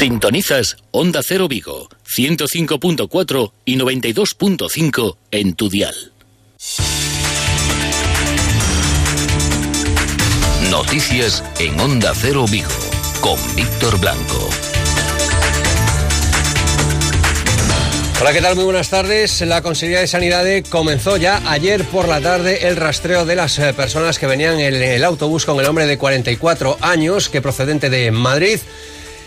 Sintonizas Onda Cero Vigo, 105.4 y 92.5 en tu dial. Noticias en Onda Cero Vigo, con Víctor Blanco. Hola, ¿qué tal? Muy buenas tardes. La Consejería de Sanidad comenzó ya ayer por la tarde el rastreo de las eh, personas que venían en el autobús con el hombre de 44 años que procedente de Madrid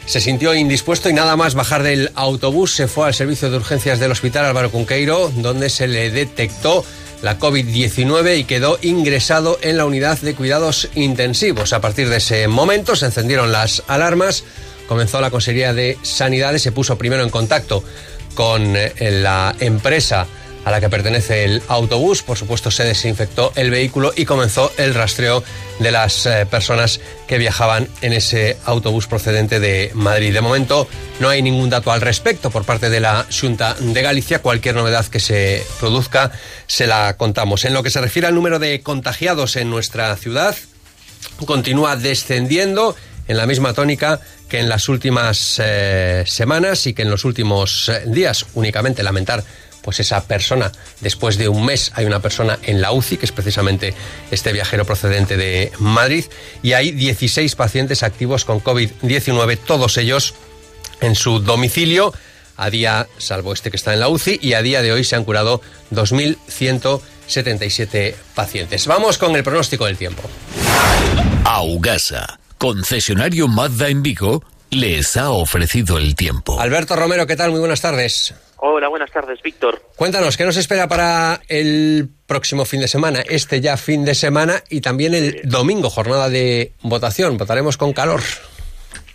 se sintió indispuesto y nada más bajar del autobús se fue al servicio de urgencias del Hospital Álvaro Cunqueiro, donde se le detectó la COVID-19 y quedó ingresado en la unidad de cuidados intensivos. A partir de ese momento se encendieron las alarmas, comenzó la Consejería de Sanidades, se puso primero en contacto con eh, la empresa a la que pertenece el autobús. Por supuesto, se desinfectó el vehículo y comenzó el rastreo de las eh, personas que viajaban en ese autobús procedente de Madrid. De momento, no hay ningún dato al respecto por parte de la Junta de Galicia. Cualquier novedad que se produzca, se la contamos. En lo que se refiere al número de contagiados en nuestra ciudad, continúa descendiendo en la misma tónica que en las últimas eh, semanas y que en los últimos eh, días. Únicamente lamentar pues esa persona, después de un mes, hay una persona en la UCI, que es precisamente este viajero procedente de Madrid, y hay 16 pacientes activos con COVID-19, todos ellos en su domicilio, a día, salvo este que está en la UCI, y a día de hoy se han curado 2.177 pacientes. Vamos con el pronóstico del tiempo. Augasa, concesionario Mazda en Vigo, les ha ofrecido el tiempo. Alberto Romero, ¿qué tal? Muy buenas tardes. Hola, buenas tardes, Víctor. Cuéntanos, ¿qué nos espera para el próximo fin de semana? Este ya fin de semana y también el domingo, jornada de votación. Votaremos con calor.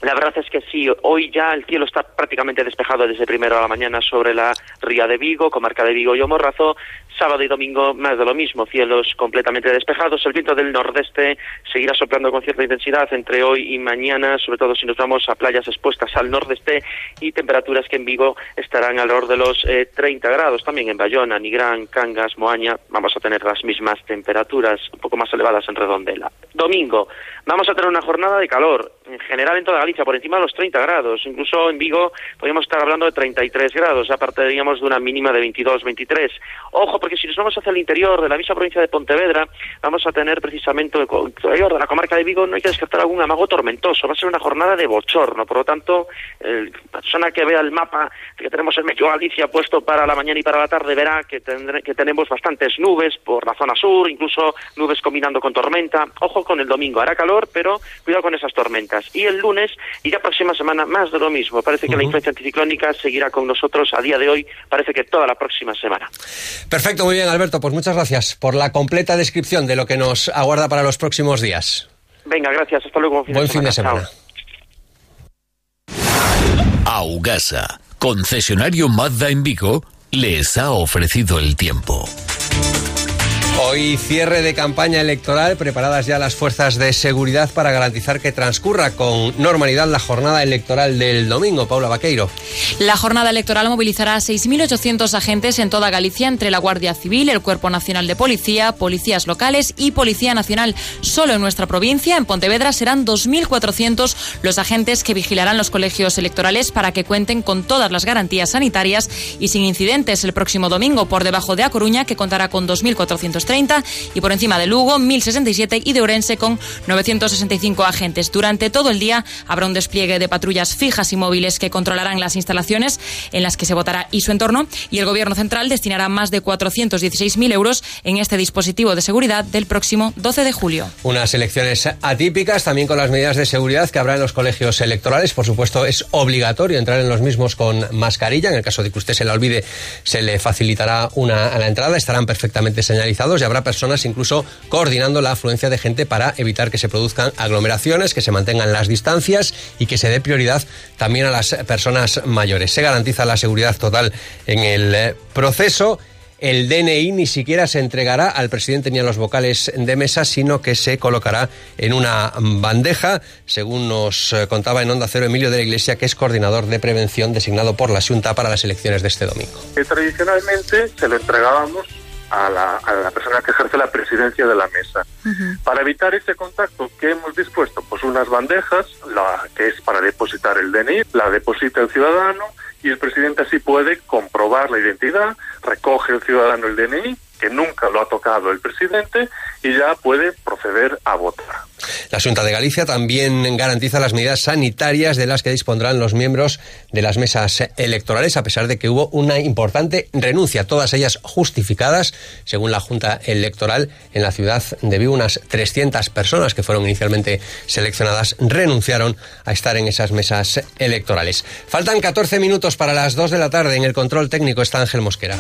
La verdad es que sí, hoy ya el cielo está prácticamente despejado desde primero a la mañana sobre la ría de Vigo, comarca de Vigo y Omorrazo, Sábado y domingo más de lo mismo, cielos completamente despejados. El viento del nordeste seguirá soplando con cierta intensidad entre hoy y mañana, sobre todo si nos vamos a playas expuestas al nordeste y temperaturas que en Vigo estarán alrededor de los 30 eh, grados. También en Bayona, Nigrán, Cangas, Moaña vamos a tener las mismas temperaturas, un poco más elevadas en Redondela. Domingo, vamos a tener una jornada de calor, en general en toda Galicia, por encima de los 30 grados. Incluso en Vigo podríamos estar hablando de 33 grados, aparte diríamos de una mínima de 22, 23. Ojo, porque si nos vamos hacia el interior de la misma provincia de Pontevedra, vamos a tener precisamente el interior de la comarca de Vigo, no hay que descartar algún amago tormentoso, va a ser una jornada de bochorno, por lo tanto, la persona que vea el mapa que tenemos en medio Galicia puesto para la mañana y para la tarde verá que, que tenemos bastantes nubes por la zona sur, incluso nubes combinando con tormenta. Ojo con el domingo, hará calor, pero cuidado con esas tormentas. Y el lunes y la próxima semana más de lo mismo. Parece que la influencia anticiclónica seguirá con nosotros a día de hoy, parece que toda la próxima semana. Perfecto. Muy bien, Alberto. Pues muchas gracias por la completa descripción de lo que nos aguarda para los próximos días. Venga, gracias. Hasta luego. Buen fin de semana. Augasa, concesionario Mazda en Vigo, les ha ofrecido el tiempo. Hoy cierre de campaña electoral, preparadas ya las fuerzas de seguridad para garantizar que transcurra con normalidad la jornada electoral del domingo. Paula Vaqueiro. La jornada electoral movilizará a 6.800 agentes en toda Galicia entre la Guardia Civil, el Cuerpo Nacional de Policía, policías locales y Policía Nacional. Solo en nuestra provincia, en Pontevedra, serán 2.400 los agentes que vigilarán los colegios electorales para que cuenten con todas las garantías sanitarias y sin incidentes el próximo domingo por debajo de A Coruña, que contará con 2.400 30 y por encima de Lugo 1067 y de Orense con 965 agentes. Durante todo el día habrá un despliegue de patrullas fijas y móviles que controlarán las instalaciones en las que se votará y su entorno y el Gobierno central destinará más de 416.000 euros en este dispositivo de seguridad del próximo 12 de julio. Unas elecciones atípicas también con las medidas de seguridad que habrá en los colegios electorales. Por supuesto, es obligatorio entrar en los mismos con mascarilla. En el caso de que usted se la olvide, se le facilitará una a la entrada. Estarán perfectamente señalizados y habrá personas incluso coordinando la afluencia de gente para evitar que se produzcan aglomeraciones, que se mantengan las distancias y que se dé prioridad también a las personas mayores. Se garantiza la seguridad total en el eh, proceso. El DNI ni siquiera se entregará al presidente ni a los vocales de mesa, sino que se colocará en una bandeja, según nos eh, contaba en Onda Cero Emilio de la Iglesia, que es coordinador de prevención designado por la Junta para las elecciones de este domingo. tradicionalmente se lo entregábamos a la, persona que ejerce la presidencia de la mesa. Para evitar ese contacto, ¿qué hemos dispuesto? Pues unas bandejas, la que es para depositar el DNI, la deposita el ciudadano y el presidente así puede comprobar la identidad, recoge el ciudadano el DNI que nunca lo ha tocado el presidente y ya puede proceder a votar. La Junta de Galicia también garantiza las medidas sanitarias de las que dispondrán los miembros de las mesas electorales, a pesar de que hubo una importante renuncia, todas ellas justificadas, según la Junta Electoral en la ciudad de Vigo. Unas 300 personas que fueron inicialmente seleccionadas renunciaron a estar en esas mesas electorales. Faltan 14 minutos para las 2 de la tarde. En el control técnico está Ángel Mosquera.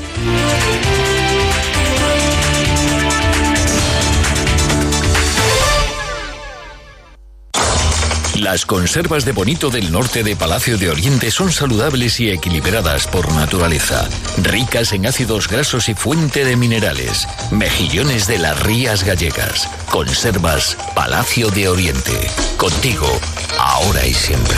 Las conservas de bonito del norte de Palacio de Oriente son saludables y equilibradas por naturaleza, ricas en ácidos grasos y fuente de minerales. Mejillones de las Rías Gallegas. Conservas Palacio de Oriente. Contigo, ahora y siempre.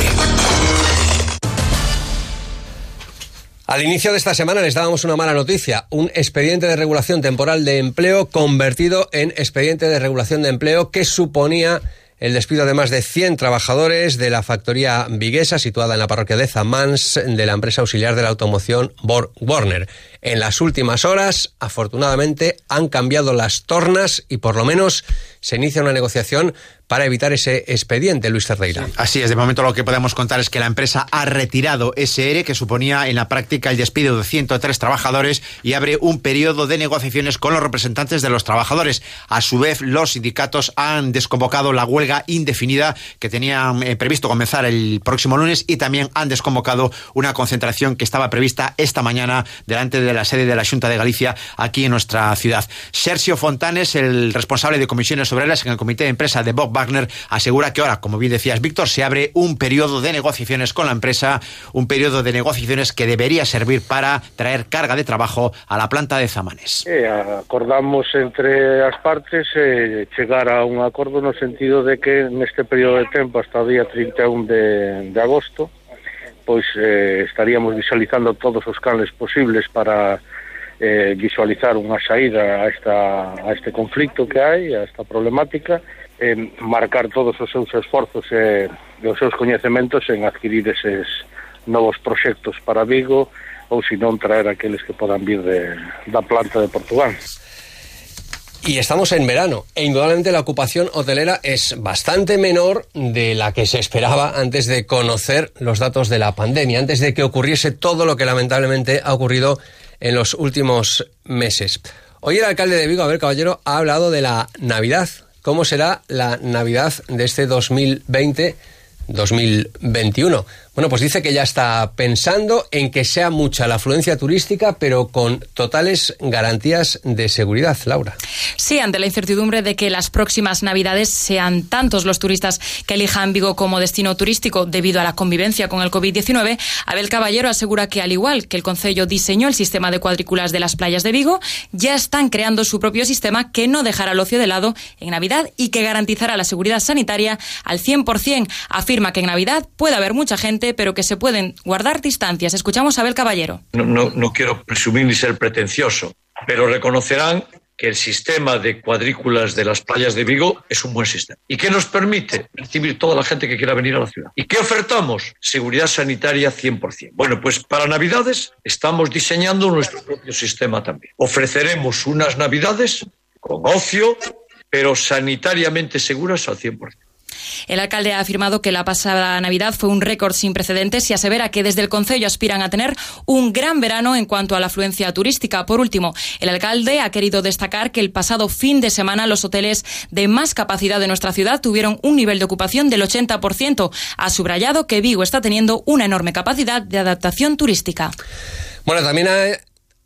Al inicio de esta semana les dábamos una mala noticia, un expediente de regulación temporal de empleo convertido en expediente de regulación de empleo que suponía el despido de más de 100 trabajadores de la factoría viguesa situada en la parroquia de Zamans de la empresa auxiliar de la automoción Borg Warner. En las últimas horas, afortunadamente, han cambiado las tornas y por lo menos se inicia una negociación para evitar ese expediente, Luis Cerdeira. así es, de momento lo que podemos contar es que la empresa ha retirado ese ERE que suponía en la práctica el despido de 103 trabajadores y abre un periodo de negociaciones con los representantes de los trabajadores. A su vez, los sindicatos han desconvocado la huelga indefinida que tenían eh, previsto comenzar el próximo lunes y también han desconvocado una concentración que estaba prevista esta mañana delante de la sede de la Junta de Galicia aquí en nuestra ciudad. Sergio Fontanes, el responsable de comisiones obreras en el comité de empresa de Bob Wagner, asegura que ahora, como bien decías, Víctor, se abre un periodo de negociaciones con la empresa, un periodo de negociaciones que debería servir para traer carga de trabajo a la planta de Zamanes. Acordamos entre las partes eh, llegar a un acuerdo en el sentido de que en este periodo de tiempo hasta el día 31 de, de agosto eh, estaríamos visualizando todos os canles posibles para eh, visualizar unha saída a, esta, a este conflicto que hai, a esta problemática, eh, marcar todos os seus esforzos e, e os seus coñecementos en adquirir eses novos proxectos para Vigo ou se non traer aqueles que podan vir de, da planta de Portugal. Y estamos en verano e indudablemente la ocupación hotelera es bastante menor de la que se esperaba antes de conocer los datos de la pandemia, antes de que ocurriese todo lo que lamentablemente ha ocurrido en los últimos meses. Hoy el alcalde de Vigo, Abel Caballero, ha hablado de la Navidad. ¿Cómo será la Navidad de este 2020? 2021. Bueno, pues dice que ya está pensando en que sea mucha la afluencia turística, pero con totales garantías de seguridad, Laura. Sí, ante la incertidumbre de que las próximas Navidades sean tantos los turistas que elijan Vigo como destino turístico debido a la convivencia con el COVID-19, Abel Caballero asegura que al igual que el Concello diseñó el sistema de cuadrículas de las playas de Vigo, ya están creando su propio sistema que no dejará el ocio de lado en Navidad y que garantizará la seguridad sanitaria al 100%. Afirma que en Navidad puede haber mucha gente pero que se pueden guardar distancias. Escuchamos a Abel Caballero. No, no, no quiero presumir ni ser pretencioso, pero reconocerán que el sistema de cuadrículas de las playas de Vigo es un buen sistema y que nos permite recibir toda la gente que quiera venir a la ciudad. ¿Y qué ofertamos? Seguridad sanitaria 100%. Bueno, pues para Navidades estamos diseñando nuestro propio sistema también. Ofreceremos unas Navidades con ocio, pero sanitariamente seguras al 100%. El alcalde ha afirmado que la pasada Navidad fue un récord sin precedentes y asevera que desde el Concello aspiran a tener un gran verano en cuanto a la afluencia turística. Por último, el alcalde ha querido destacar que el pasado fin de semana los hoteles de más capacidad de nuestra ciudad tuvieron un nivel de ocupación del 80%. Ha subrayado que Vigo está teniendo una enorme capacidad de adaptación turística. Bueno, también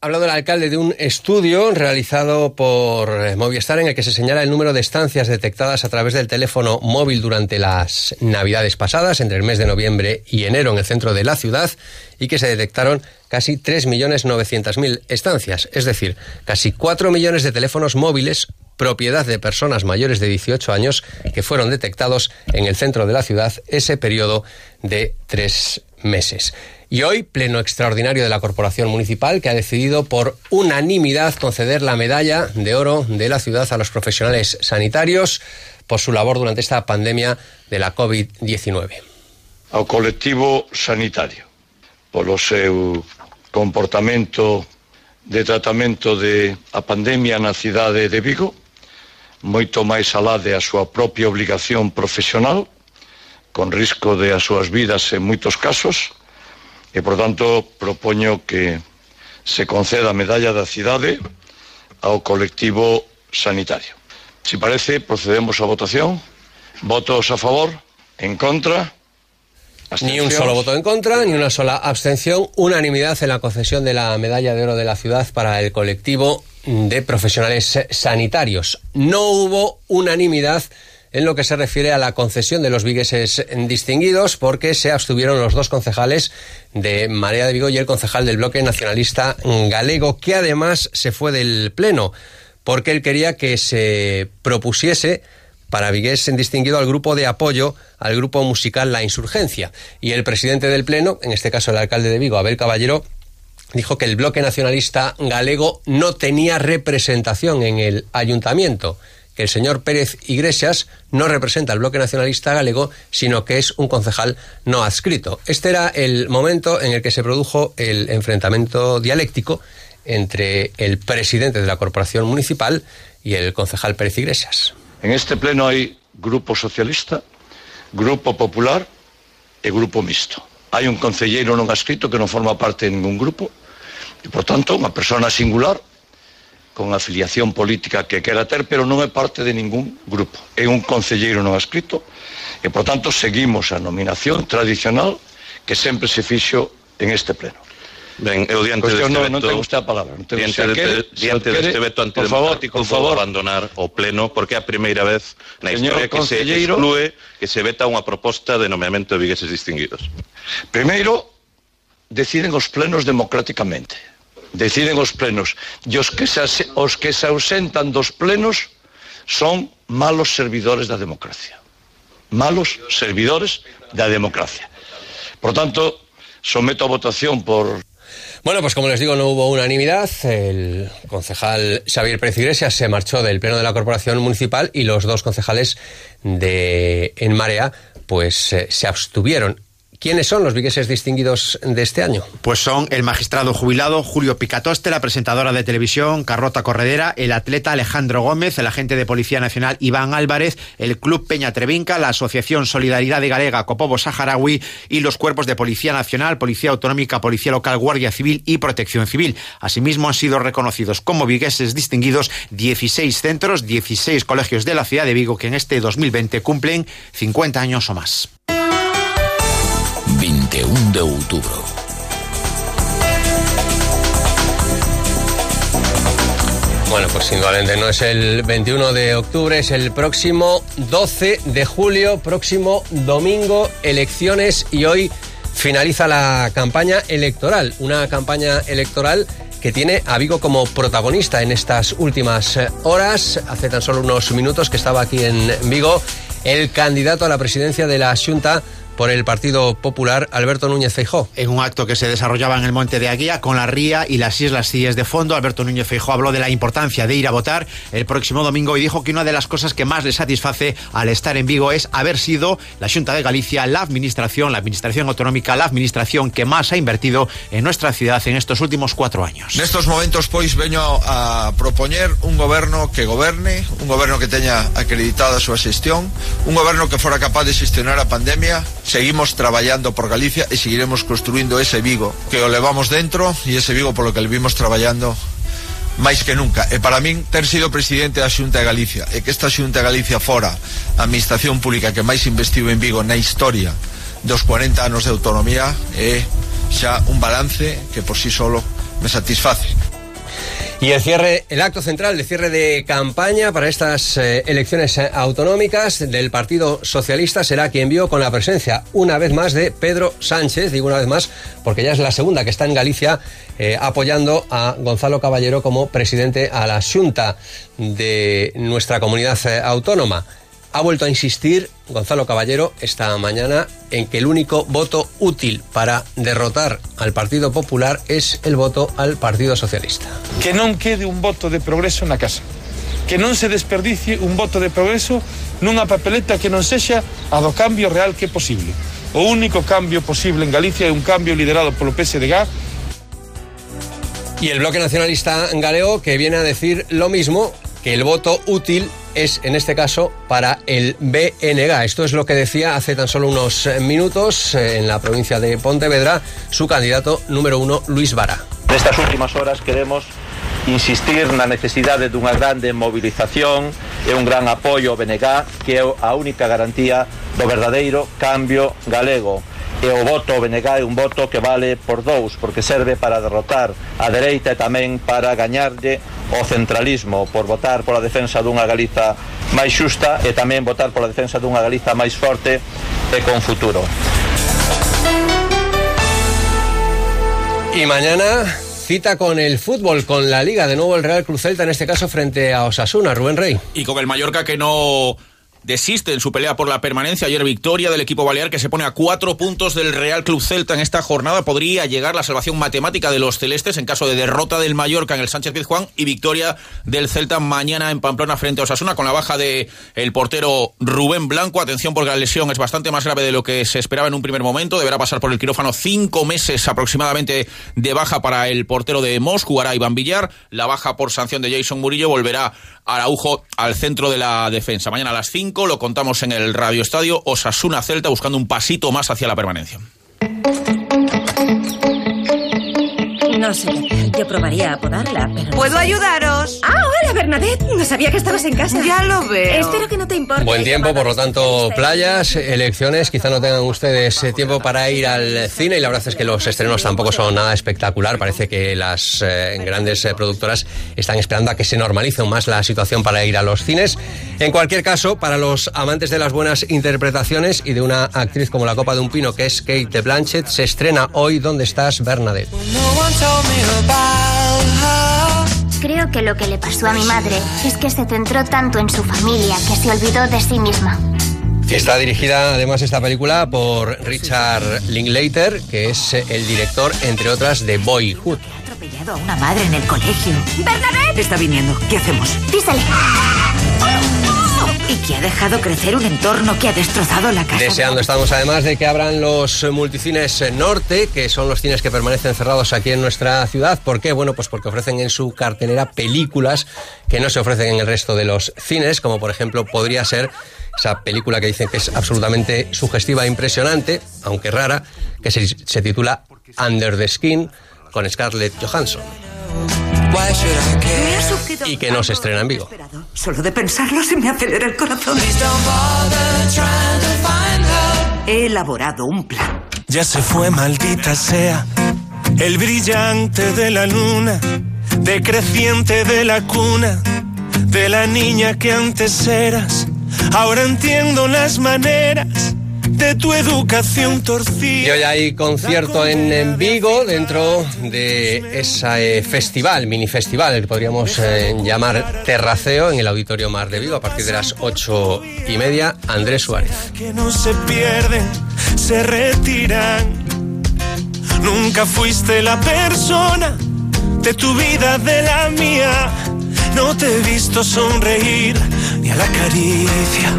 hablado el alcalde de un estudio realizado por eh, Movistar en el que se señala el número de estancias detectadas a través del teléfono móvil durante las navidades pasadas, entre el mes de noviembre y enero en el centro de la ciudad, y que se detectaron casi 3.900.000 estancias, es decir, casi 4 millones de teléfonos móviles propiedad de personas mayores de 18 años que fueron detectados en el centro de la ciudad ese periodo de tres meses. Y hoy, pleno extraordinario de la Corporación Municipal, que ha decidido por unanimidad conceder la medalla de oro de la ciudad a los profesionales sanitarios por su labor durante esta pandemia de la COVID-19. Al colectivo sanitario, polo seu comportamento de tratamento de a pandemia na cidade de Vigo, moito máis alá de a súa propia obligación profesional, con risco de as súas vidas en moitos casos, e, por tanto, propoño que se conceda a medalla da cidade ao colectivo sanitario. Si parece, procedemos á votación. Votos a favor, en contra, ni un solo voto en contra, ni una sola abstención. Unanimidad en la concesión de la medalla de oro de la ciudad para el colectivo de profesionales sanitarios. No hubo unanimidad en lo que se refiere a la concesión de los vigueses distinguidos, porque se abstuvieron los dos concejales de Marea de Vigo y el concejal del bloque nacionalista galego, que además se fue del Pleno, porque él quería que se propusiese para Vigués en distinguido al grupo de apoyo al grupo musical La Insurgencia. Y el presidente del Pleno, en este caso el alcalde de Vigo, Abel Caballero, dijo que el bloque nacionalista galego no tenía representación en el ayuntamiento, que el señor Pérez Iglesias no representa al bloque nacionalista galego, sino que es un concejal no adscrito. Este era el momento en el que se produjo el enfrentamiento dialéctico entre el presidente de la corporación municipal y el concejal Pérez Iglesias. En este pleno hai Grupo Socialista, Grupo Popular e Grupo Mixto. Hai un concelleiro non adscrito que non forma parte de ningún grupo e, por tanto, unha persona singular con afiliación política que quera ter, pero non é parte de ningún grupo. É un concelleiro non escrito e, por tanto, seguimos a nominación tradicional que sempre se fixo en este pleno. Ben, eu diante deste no, veto... Non ten usted a palabra. Non ten diante se quere, diante deste veto antidemocrático, por favor, por favor. abandonar o pleno, porque é a primeira vez na Señor historia que se exclúe, que se veta unha proposta de nomeamento de vigueses distinguidos. Primeiro, deciden os plenos democráticamente Deciden os plenos. E os que se, os que se ausentan dos plenos son malos servidores da democracia. Malos servidores da democracia. Por tanto, someto a votación por Bueno, pues como les digo, no hubo unanimidad. El concejal Xavier Pérez Iglesias se marchó del pleno de la corporación municipal y los dos concejales de En Marea pues eh, se abstuvieron. ¿Quiénes son los vigueses distinguidos de este año? Pues son el magistrado jubilado Julio Picatoste, la presentadora de televisión Carrota Corredera, el atleta Alejandro Gómez, el agente de Policía Nacional Iván Álvarez, el Club Peña Trevinca, la Asociación Solidaridad de Galega Copobo Saharaui y los cuerpos de Policía Nacional, Policía Autonómica, Policía Local, Guardia Civil y Protección Civil. Asimismo han sido reconocidos como vigueses distinguidos 16 centros, 16 colegios de la ciudad de Vigo que en este 2020 cumplen 50 años o más. 21 de outubro. Bueno, pues indudablemente no es el 21 de octubre, es el próximo 12 de julio, próximo domingo, elecciones y hoy finaliza la campaña electoral, una campaña electoral que tiene a Vigo como protagonista en estas últimas eh, horas. Hace tan solo unos minutos que estaba aquí en Vigo el candidato a la presidencia de la Junta por el Partido Popular, Alberto Núñez Feijó. En un acto que se desarrollaba en el Monte de Aguía con la ría y las Islas Cíes de fondo, Alberto Núñez Feijó habló de la importancia de ir a votar el próximo domingo y dijo que una de las cosas que más le satisface al estar en Vigo es haber sido la Junta de Galicia, la administración, la administración autonómica, la administración que más ha invertido en nuestra ciudad en estos últimos cuatro años. Nestos momentos, pois, veño a propoñer un goberno que goberne, un goberno que teña acreditada a súa xestión, un goberno que fora capaz de xestionar a pandemia. seguimos traballando por Galicia e seguiremos construindo ese Vigo que o levamos dentro e ese Vigo polo que levimos traballando máis que nunca. E para min ter sido presidente da Xunta de Galicia e que esta Xunta de Galicia fora a administración pública que máis investiu en Vigo na historia dos 40 anos de autonomía é xa un balance que por si sí solo me satisface. Y el cierre, el acto central de cierre de campaña para estas eh, elecciones eh, autonómicas del Partido Socialista será quien vio con la presencia una vez más de Pedro Sánchez, digo una vez más porque ya es la segunda que está en Galicia eh, apoyando a Gonzalo Caballero como presidente a la Junta de nuestra comunidad autónoma. Ha vuelto a insistir Gonzalo Caballero esta mañana en que el único voto útil para derrotar al Partido Popular es el voto al Partido Socialista. Que non quede un voto de progreso na casa. Que non se desperdicie un voto de progreso nunha papeleta que non sexa a do cambio real que é posible. O único cambio posible en Galicia é un cambio liderado polo PSDG Y el bloque nacionalista galego que viene a decir lo mismo, que el voto útil es en este caso para el BNG. Esto es lo que decía hace tan solo unos minutos eh, en la provincia de Pontevedra su candidato número uno, Luis Vara. Nestas últimas horas queremos insistir na necesidade dunha grande movilización e un gran apoio ao BNG que é a única garantía do verdadeiro cambio galego o voto BNG é un voto que vale por dous porque serve para derrotar a dereita e tamén para gañarlle o centralismo por votar pola defensa dunha Galiza máis xusta e tamén votar pola defensa dunha Galiza máis forte e con futuro. Y mañana cita con el fútbol, con la Liga, de nuevo el Real Cruz Celta, en este caso frente a Osasuna, Rubén Rey. Y con el Mallorca que no desiste en su pelea por la permanencia. Ayer victoria del equipo balear que se pone a cuatro puntos del Real Club Celta en esta jornada. Podría llegar la salvación matemática de los celestes en caso de derrota del Mallorca en el Sánchez Pizjuán y victoria del Celta mañana en Pamplona frente a Osasuna con la baja de el portero Rubén Blanco. Atención porque la lesión es bastante más grave de lo que se esperaba en un primer momento. Deberá pasar por el quirófano cinco meses aproximadamente de baja para el portero de Mos. Jugará Iván Villar. La baja por sanción de Jason Murillo volverá Araujo al centro de la defensa. Mañana a las 5 lo contamos en el Radio Estadio Osasuna Celta buscando un pasito más hacia la permanencia. No sé, yo probaría a podarla, pero... no ¿Puedo sé. Ayudaros? Ah, hola, Bernadette. No sabía que estabas en casa. Ya lo veo. Espero que no te importe. Buen tiempo, por lo tanto, playas, elecciones. Quizá no tengan ustedes eh, tiempo para ir al cine y la verdad es que los estrenos tampoco son nada espectacular. Parece que las eh, grandes eh, productoras están esperando a que se normalice aún más la situación para ir a los cines. En cualquier caso, para los amantes de las buenas interpretaciones y de una actriz como la copa de un pino que es Kate Blanchett, se estrena hoy ¿Dónde estás, Bernadette? Creo que lo que le pasó a mi madre es que se centró tanto en su familia que se olvidó de sí misma. Está dirigida además esta película por Richard Linklater, que es eh, el director, entre otras, de Boyhood. atropellado a una madre en el colegio. ¡Bernadette! Está viniendo. ¿Qué hacemos? Y que ha dejado crecer un entorno que ha destrozado la casa. Deseando estamos además de que abran los multicines norte, que son los cines que permanecen cerrados aquí en nuestra ciudad. ¿Por qué? Bueno, pues porque ofrecen en su cartelera películas que no se ofrecen en el resto de los cines, como por ejemplo podría ser esa película que dicen que es absolutamente sugestiva e impresionante, aunque rara, que se, se titula Under the Skin, con Scarlett Johansson. Y que no se estrena en Vigo. Solo de pensarlo se me acelera el corazón. He elaborado un plan. Ya se fue, maldita sea, el brillante de la luna, decreciente de la cuna, de la niña que antes eras. Ahora entiendo las maneras de tu educación torcida. Y hoy hay concierto en, en Vigo dentro de ese festival, mini festival, que podríamos eh, llamar Terraceo en el Auditorio Mar de Vigo a partir de las ocho y media. Andrés Suárez. que no se pierden, se retiran. Nunca fuiste la persona de tu vida, de la mía. No te he visto sonreír ni a la caricia.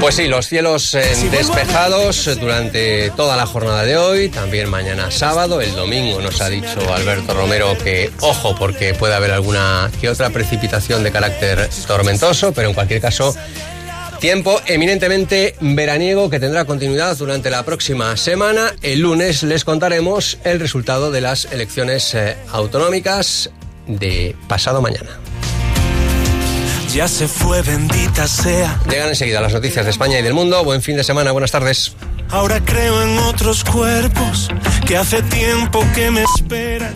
Pues sí, los cielos eh, despejados durante toda la jornada de hoy, también mañana sábado, el domingo nos ha dicho Alberto Romero que ojo porque puede haber alguna que otra precipitación de carácter tormentoso, pero en cualquier caso tiempo eminentemente veraniego que tendrá continuidad durante la próxima semana. El lunes les contaremos el resultado de las elecciones eh, autonómicas de pasado mañana. Ya se fue, bendita sea. Llegan enseguida las noticias de España y del mundo. Buen fin de semana, buenas tardes. Ahora creo en otros cuerpos que hace tiempo que me esperan.